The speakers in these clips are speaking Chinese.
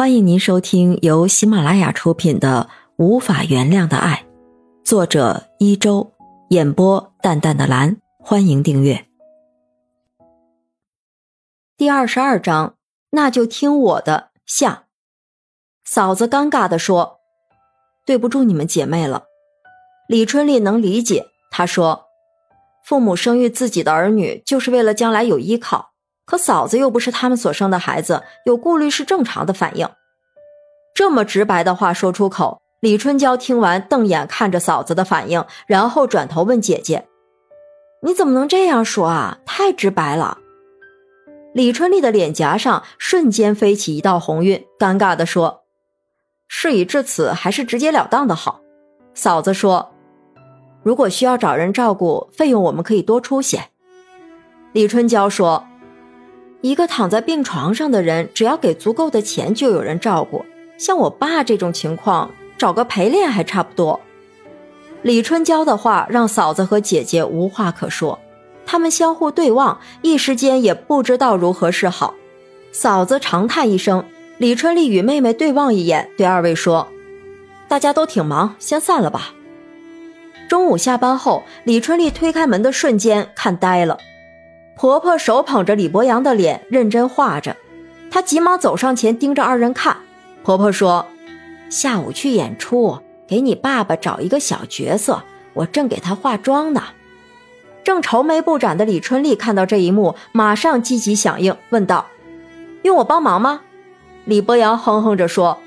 欢迎您收听由喜马拉雅出品的《无法原谅的爱》，作者一周，演播淡淡的蓝。欢迎订阅。第二十二章，那就听我的。下，嫂子尴尬的说：“对不住你们姐妹了。”李春丽能理解，她说：“父母生育自己的儿女，就是为了将来有依靠。”可嫂子又不是他们所生的孩子，有顾虑是正常的反应。这么直白的话说出口，李春娇听完瞪眼看着嫂子的反应，然后转头问姐姐：“你怎么能这样说啊？太直白了。”李春丽的脸颊上瞬间飞起一道红晕，尴尬地说：“事已至此，还是直截了当的好。”嫂子说：“如果需要找人照顾，费用我们可以多出些。”李春娇说。一个躺在病床上的人，只要给足够的钱，就有人照顾。像我爸这种情况，找个陪练还差不多。李春娇的话让嫂子和姐姐无话可说，他们相互对望，一时间也不知道如何是好。嫂子长叹一声，李春丽与妹妹对望一眼，对二位说：“大家都挺忙，先散了吧。”中午下班后，李春丽推开门的瞬间，看呆了。婆婆手捧着李博洋的脸，认真画着。她急忙走上前，盯着二人看。婆婆说：“下午去演出，给你爸爸找一个小角色，我正给他化妆呢。”正愁眉不展的李春丽看到这一幕，马上积极响应，问道：“用我帮忙吗？”李博洋哼哼着说：“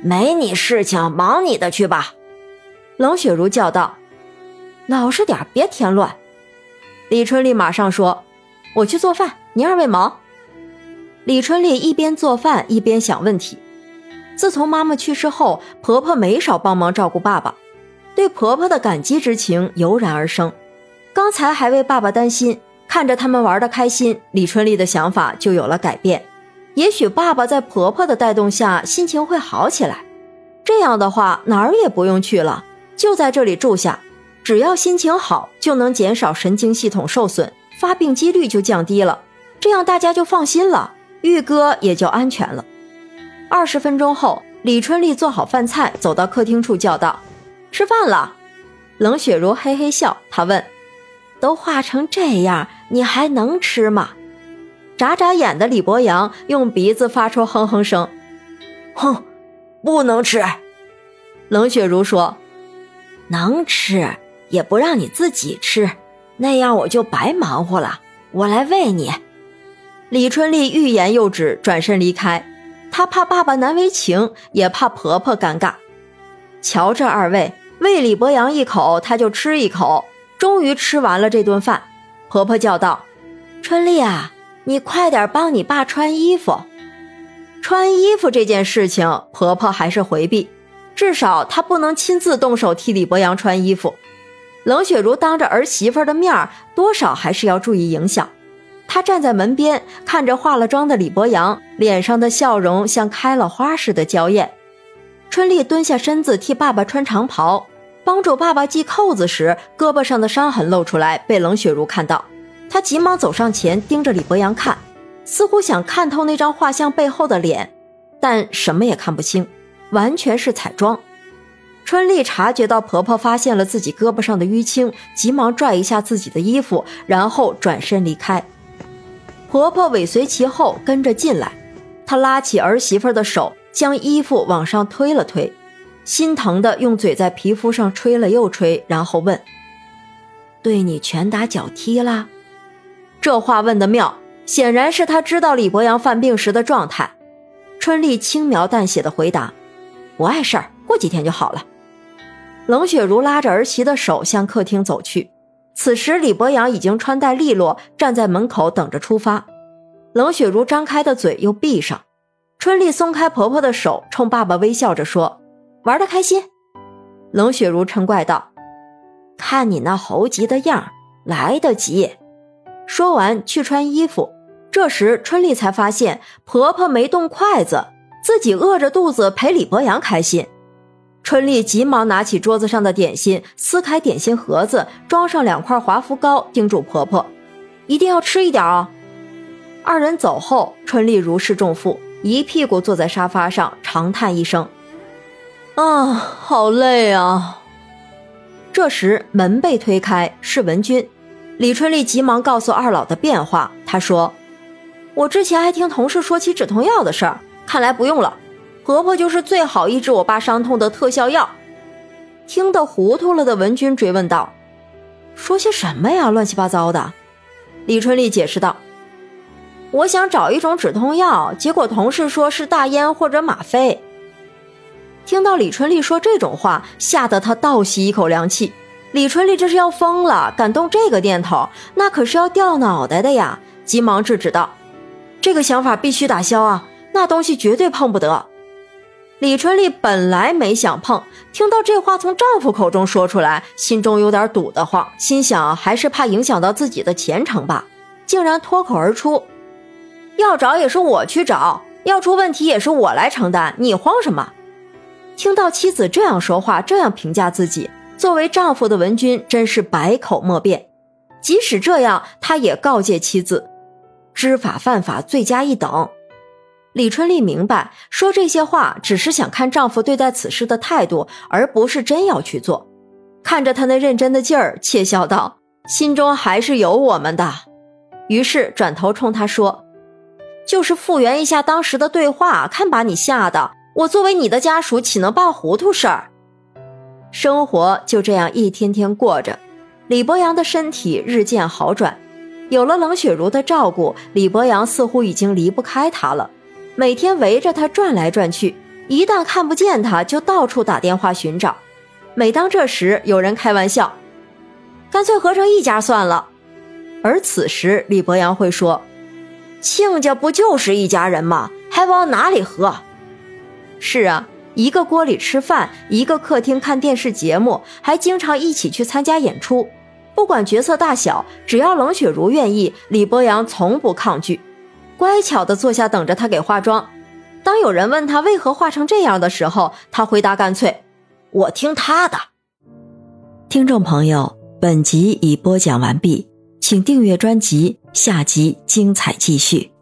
没你事情，忙你的去吧。”冷雪茹叫道：“老实点，别添乱。”李春丽马上说。我去做饭，你二位忙。李春丽一边做饭一边想问题。自从妈妈去世后，婆婆没少帮忙照顾爸爸，对婆婆的感激之情油然而生。刚才还为爸爸担心，看着他们玩的开心，李春丽的想法就有了改变。也许爸爸在婆婆的带动下心情会好起来。这样的话，哪儿也不用去了，就在这里住下，只要心情好，就能减少神经系统受损。发病几率就降低了，这样大家就放心了，玉哥也就安全了。二十分钟后，李春丽做好饭菜，走到客厅处叫道：“吃饭了。”冷雪茹嘿嘿笑，她问：“都化成这样，你还能吃吗？”眨眨眼的李博洋用鼻子发出哼哼声：“哼，不能吃。”冷雪茹说：“能吃，也不让你自己吃。”那样我就白忙活了。我来喂你。李春丽欲言又止，转身离开。她怕爸爸难为情，也怕婆婆尴尬。瞧这二位，喂李博洋一口，他就吃一口。终于吃完了这顿饭。婆婆叫道：“春丽啊，你快点帮你爸穿衣服。”穿衣服这件事情，婆婆还是回避，至少她不能亲自动手替李博洋穿衣服。冷雪茹当着儿媳妇的面，多少还是要注意影响。她站在门边，看着化了妆的李博洋，脸上的笑容像开了花似的娇艳。春丽蹲下身子替爸爸穿长袍，帮助爸爸系扣子时，胳膊上的伤痕露出来，被冷雪茹看到。她急忙走上前，盯着李博洋看，似乎想看透那张画像背后的脸，但什么也看不清，完全是彩妆。春丽察觉到婆婆发现了自己胳膊上的淤青，急忙拽一下自己的衣服，然后转身离开。婆婆尾随其后跟着进来，她拉起儿媳妇的手，将衣服往上推了推，心疼的用嘴在皮肤上吹了又吹，然后问：“对你拳打脚踢啦？”这话问的妙，显然是他知道李博洋犯病时的状态。春丽轻描淡写的回答：“不碍事儿，过几天就好了。”冷雪茹拉着儿媳的手向客厅走去，此时李博阳已经穿戴利落，站在门口等着出发。冷雪茹张开的嘴又闭上，春丽松开婆婆的手，冲爸爸微笑着说：“玩的开心。”冷雪如嗔怪道：“看你那猴急的样，来得及。”说完去穿衣服。这时春丽才发现婆婆没动筷子，自己饿着肚子陪李博阳开心。春丽急忙拿起桌子上的点心，撕开点心盒子，装上两块华夫糕，叮嘱婆婆：“一定要吃一点哦。”二人走后，春丽如释重负，一屁股坐在沙发上，长叹一声：“啊，好累啊！”这时门被推开，是文君。李春丽急忙告诉二老的变化，她说：“我之前还听同事说起止痛药的事儿，看来不用了。婆婆就是最好医治我爸伤痛的特效药。”听得糊涂了的文君追问道：“说些什么呀？乱七八糟的。”李春丽解释道：“我想找一种止痛药，结果同事说是大烟或者吗啡。”听到李春丽说这种话，吓得他倒吸一口凉气。李春丽这是要疯了，敢动这个念头，那可是要掉脑袋的呀！急忙制止道：“这个想法必须打消啊，那东西绝对碰不得。”李春丽本来没想碰，听到这话从丈夫口中说出来，心中有点堵得慌，心想还是怕影响到自己的前程吧，竟然脱口而出：“要找也是我去找，要出问题也是我来承担，你慌什么？”听到妻子这样说话，这样评价自己，作为丈夫的文君真是百口莫辩。即使这样，他也告诫妻子：“知法犯法，罪加一等。”李春丽明白，说这些话只是想看丈夫对待此事的态度，而不是真要去做。看着他那认真的劲儿，窃笑道：“心中还是有我们的。”于是转头冲他说：“就是复原一下当时的对话，看把你吓的！我作为你的家属，岂能办糊涂事儿？”生活就这样一天天过着，李博阳的身体日渐好转，有了冷雪茹的照顾，李博阳似乎已经离不开她了。每天围着他转来转去，一旦看不见他，就到处打电话寻找。每当这时，有人开玩笑：“干脆合成一家算了。”而此时，李博阳会说：“亲家不就是一家人吗？还往哪里合？”是啊，一个锅里吃饭，一个客厅看电视节目，还经常一起去参加演出。不管角色大小，只要冷雪茹愿意，李博阳从不抗拒。乖巧的坐下，等着他给化妆。当有人问他为何化成这样的时候，他回答干脆：“我听他的。”听众朋友，本集已播讲完毕，请订阅专辑，下集精彩继续。